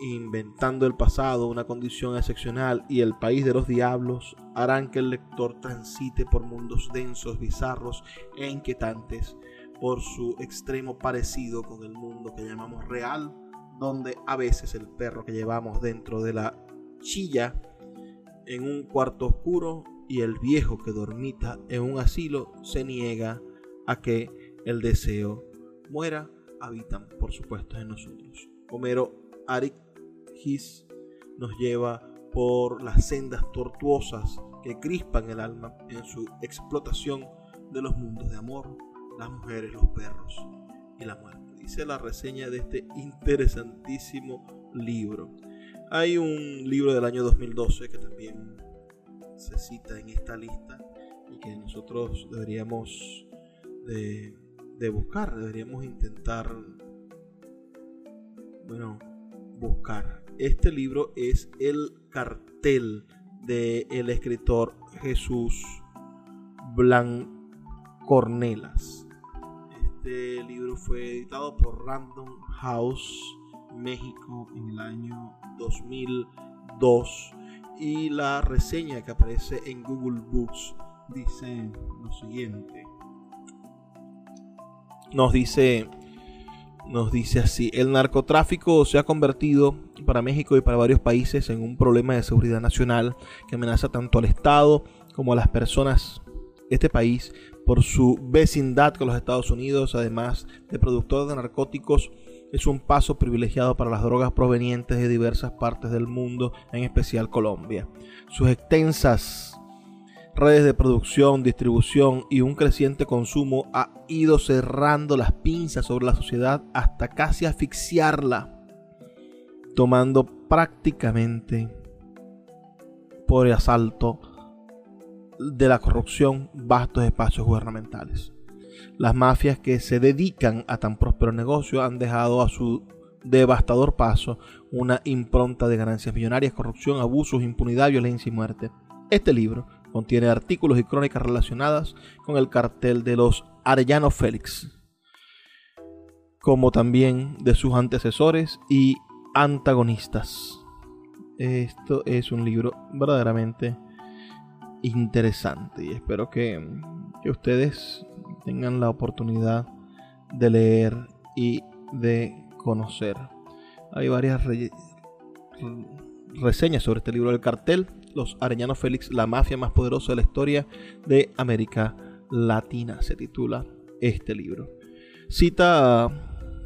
Inventando el pasado, una condición excepcional y el país de los diablos, harán que el lector transite por mundos densos, bizarros e inquietantes por su extremo parecido con el mundo que llamamos real donde a veces el perro que llevamos dentro de la chilla en un cuarto oscuro y el viejo que dormita en un asilo se niega a que el deseo muera, habitan por supuesto en nosotros. Homero Arikis nos lleva por las sendas tortuosas que crispan el alma en su explotación de los mundos de amor, las mujeres, los perros y la muerte dice la reseña de este interesantísimo libro. Hay un libro del año 2012 que también se cita en esta lista y que nosotros deberíamos de, buscar, deberíamos intentar, bueno, buscar. Este libro es el cartel del el escritor Jesús Blancornelas. Este libro fue editado por Random House México en el año 2002 y la reseña que aparece en Google Books dice lo siguiente. Nos dice nos dice así, el narcotráfico se ha convertido para México y para varios países en un problema de seguridad nacional que amenaza tanto al Estado como a las personas. Este país por su vecindad con los Estados Unidos, además de productor de narcóticos, es un paso privilegiado para las drogas provenientes de diversas partes del mundo, en especial Colombia. Sus extensas redes de producción, distribución y un creciente consumo ha ido cerrando las pinzas sobre la sociedad hasta casi asfixiarla, tomando prácticamente por asalto de la corrupción vastos espacios gubernamentales. Las mafias que se dedican a tan próspero negocio han dejado a su devastador paso una impronta de ganancias millonarias, corrupción, abusos, impunidad, violencia y muerte. Este libro contiene artículos y crónicas relacionadas con el cartel de los Arellano Félix, como también de sus antecesores y antagonistas. Esto es un libro verdaderamente interesante y espero que, ustedes tengan la oportunidad de leer y de conocer. Hay varias reseñas sobre este libro del cartel, Los Areñanos Félix, la mafia más poderosa de la historia de América Latina, se titula este libro. Cita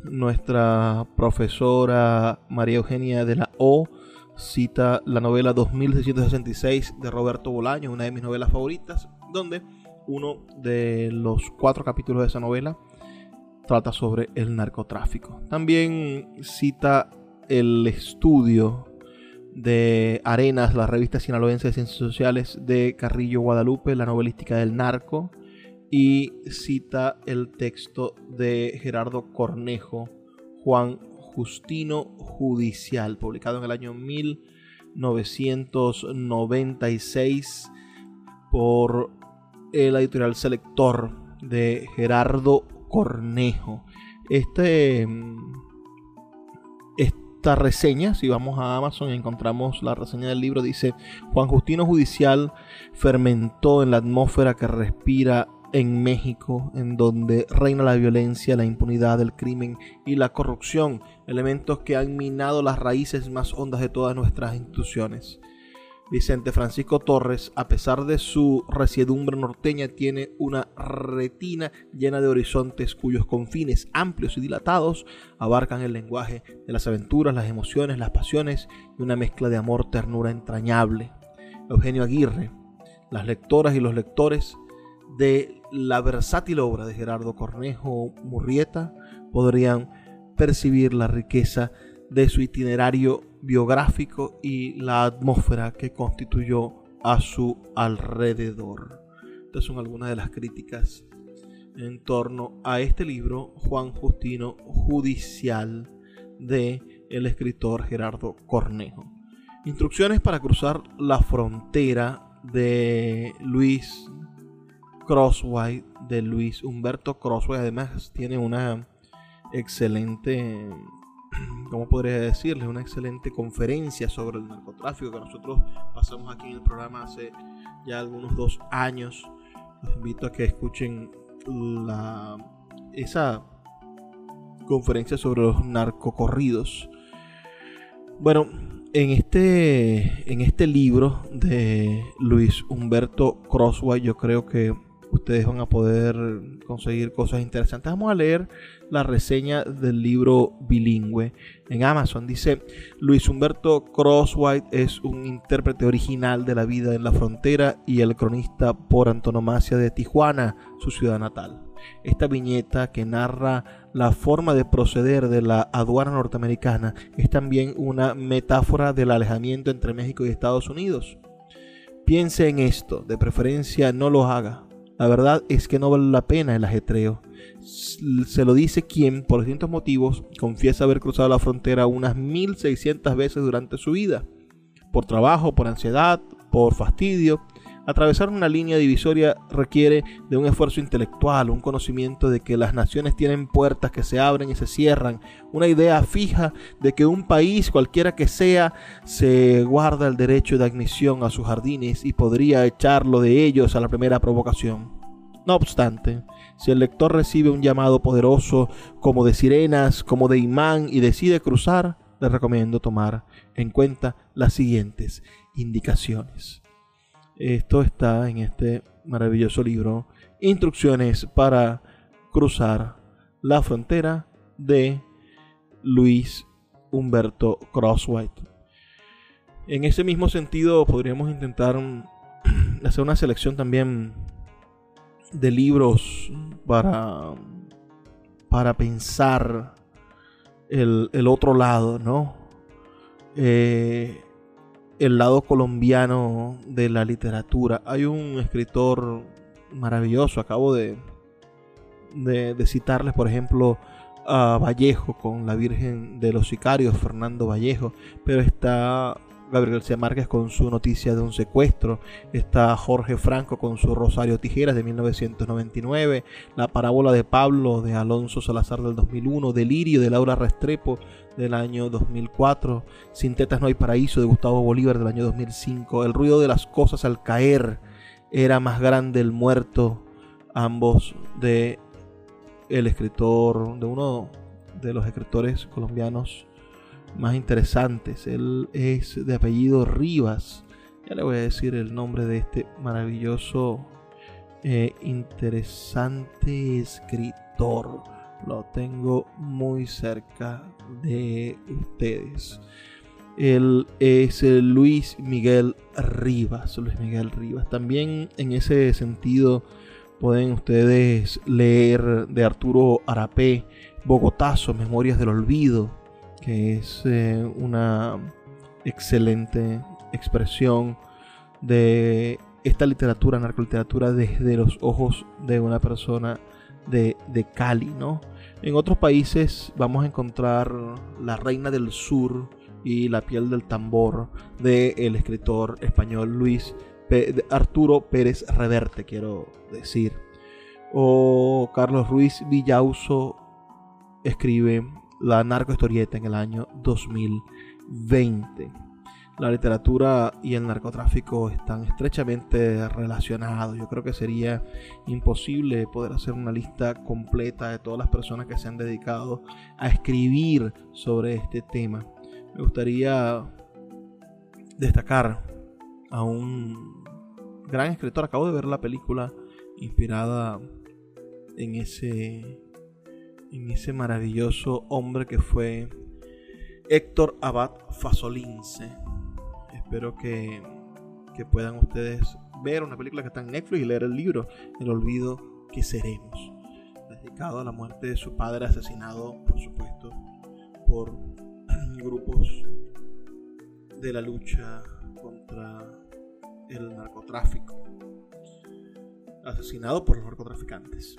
nuestra profesora María Eugenia de la O cita la novela 2666 de Roberto Bolaño, una de mis novelas favoritas, donde uno de los cuatro capítulos de esa novela trata sobre el narcotráfico. También cita el estudio de Arenas, la revista sinaloense de Ciencias Sociales de Carrillo Guadalupe, la novelística del narco, y cita el texto de Gerardo Cornejo, Juan Justino Judicial, publicado en el año 1996 por el editorial Selector de Gerardo Cornejo. Este, esta reseña, si vamos a Amazon y encontramos la reseña del libro, dice, Juan Justino Judicial fermentó en la atmósfera que respira en México, en donde reina la violencia, la impunidad, el crimen y la corrupción, elementos que han minado las raíces más hondas de todas nuestras instituciones. Vicente Francisco Torres, a pesar de su resiedumbre norteña, tiene una retina llena de horizontes cuyos confines amplios y dilatados abarcan el lenguaje de las aventuras, las emociones, las pasiones y una mezcla de amor, ternura entrañable. Eugenio Aguirre, las lectoras y los lectores de la versátil obra de Gerardo Cornejo Murrieta podrían percibir la riqueza de su itinerario biográfico y la atmósfera que constituyó a su alrededor. Estas son algunas de las críticas en torno a este libro, Juan Justino Judicial, de el escritor Gerardo Cornejo. Instrucciones para cruzar la frontera de Luis Crosswhite, de Luis Humberto Crosswhite. Además tiene una excelente ¿cómo podría decirles? Una excelente conferencia sobre el narcotráfico que nosotros pasamos aquí en el programa hace ya algunos dos años. Los invito a que escuchen la, esa conferencia sobre los narcocorridos. Bueno, en este, en este libro de Luis Humberto Crossway yo creo que ustedes van a poder conseguir cosas interesantes. Vamos a leer la reseña del libro bilingüe en Amazon. Dice, Luis Humberto Crosswhite es un intérprete original de la vida en la frontera y el cronista por antonomasia de Tijuana, su ciudad natal. Esta viñeta que narra la forma de proceder de la aduana norteamericana es también una metáfora del alejamiento entre México y Estados Unidos. Piense en esto, de preferencia no lo haga. La verdad es que no vale la pena el ajetreo. Se lo dice quien, por distintos motivos, confiesa haber cruzado la frontera unas 1600 veces durante su vida. Por trabajo, por ansiedad, por fastidio, Atravesar una línea divisoria requiere de un esfuerzo intelectual, un conocimiento de que las naciones tienen puertas que se abren y se cierran, una idea fija de que un país, cualquiera que sea, se guarda el derecho de admisión a sus jardines y podría echarlo de ellos a la primera provocación. No obstante, si el lector recibe un llamado poderoso como de sirenas, como de imán y decide cruzar, le recomiendo tomar en cuenta las siguientes indicaciones. Esto está en este maravilloso libro, Instrucciones para cruzar la frontera de Luis Humberto Crosswhite. En ese mismo sentido podríamos intentar hacer una selección también de libros para, para pensar el, otro lado, ¿no? Eh, el lado colombiano de la literatura. Hay un escritor maravilloso, acabo de, de, citarles, por ejemplo, a Vallejo con La Virgen de los Sicarios, Fernando Vallejo, pero está Gabriel García Márquez con su noticia de un secuestro, está Jorge Franco con su Rosario Tijeras de 1999, La parábola de Pablo de Alonso Salazar del 2001, Delirio de Laura Restrepo del año 2004, Sin tetas no hay paraíso de Gustavo Bolívar del año 2005, El ruido de las cosas al caer, Era más grande el muerto, ambos de el escritor, de uno de los escritores colombianos más interesantes. Él es de apellido Rivas. Ya le voy a decir el nombre de este maravilloso, eh, interesante escritor. Lo tengo muy cerca de ustedes. Él es Luis Miguel Rivas. Luis Miguel Rivas. También en ese sentido pueden ustedes leer de Arturo Arapé, Bogotazo, Memorias del Olvido, es eh, una excelente expresión de esta literatura, narcoliteratura, desde los ojos de una persona de, de Cali, ¿no? En otros países vamos a encontrar La Reina del Sur y La piel del tambor del el escritor español Luis Arturo Pérez Reverte, quiero decir. O Carlos Ruiz Villauso escribe La narcohistorieta en el año 2020 la literatura y el narcotráfico están estrechamente relacionados. Yo creo que sería imposible poder hacer una lista completa de todas las personas que se han dedicado a escribir sobre este tema. Me gustaría destacar a un gran escritor. Acabo de ver la película inspirada en ese, en ese maravilloso hombre que fue Héctor Abad Fasolince Espero que, puedan ustedes ver una película que está en Netflix y leer el libro El olvido que seremos, dedicado a la muerte de su padre asesinado, por supuesto, por grupos de la lucha contra el narcotráfico, asesinado por los narcotraficantes.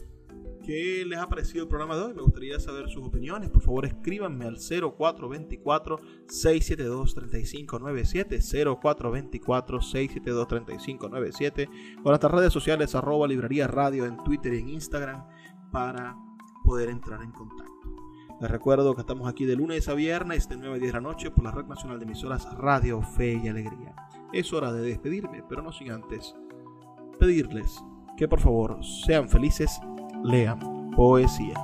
¿Qué les ha parecido el programa de hoy? Me gustaría saber sus opiniones. Por favor, escríbanme al 0424-672-3597. 0424-672-3597. O nuestras redes sociales, arroba librería radio en Twitter y en Instagram para poder entrar en contacto. Les recuerdo que estamos aquí de lunes a viernes de 9 a 10 de la noche por la Red Nacional de Emisoras Radio Fe y Alegría. Es hora de despedirme, pero no sin antes pedirles que por favor sean felices lean poesía.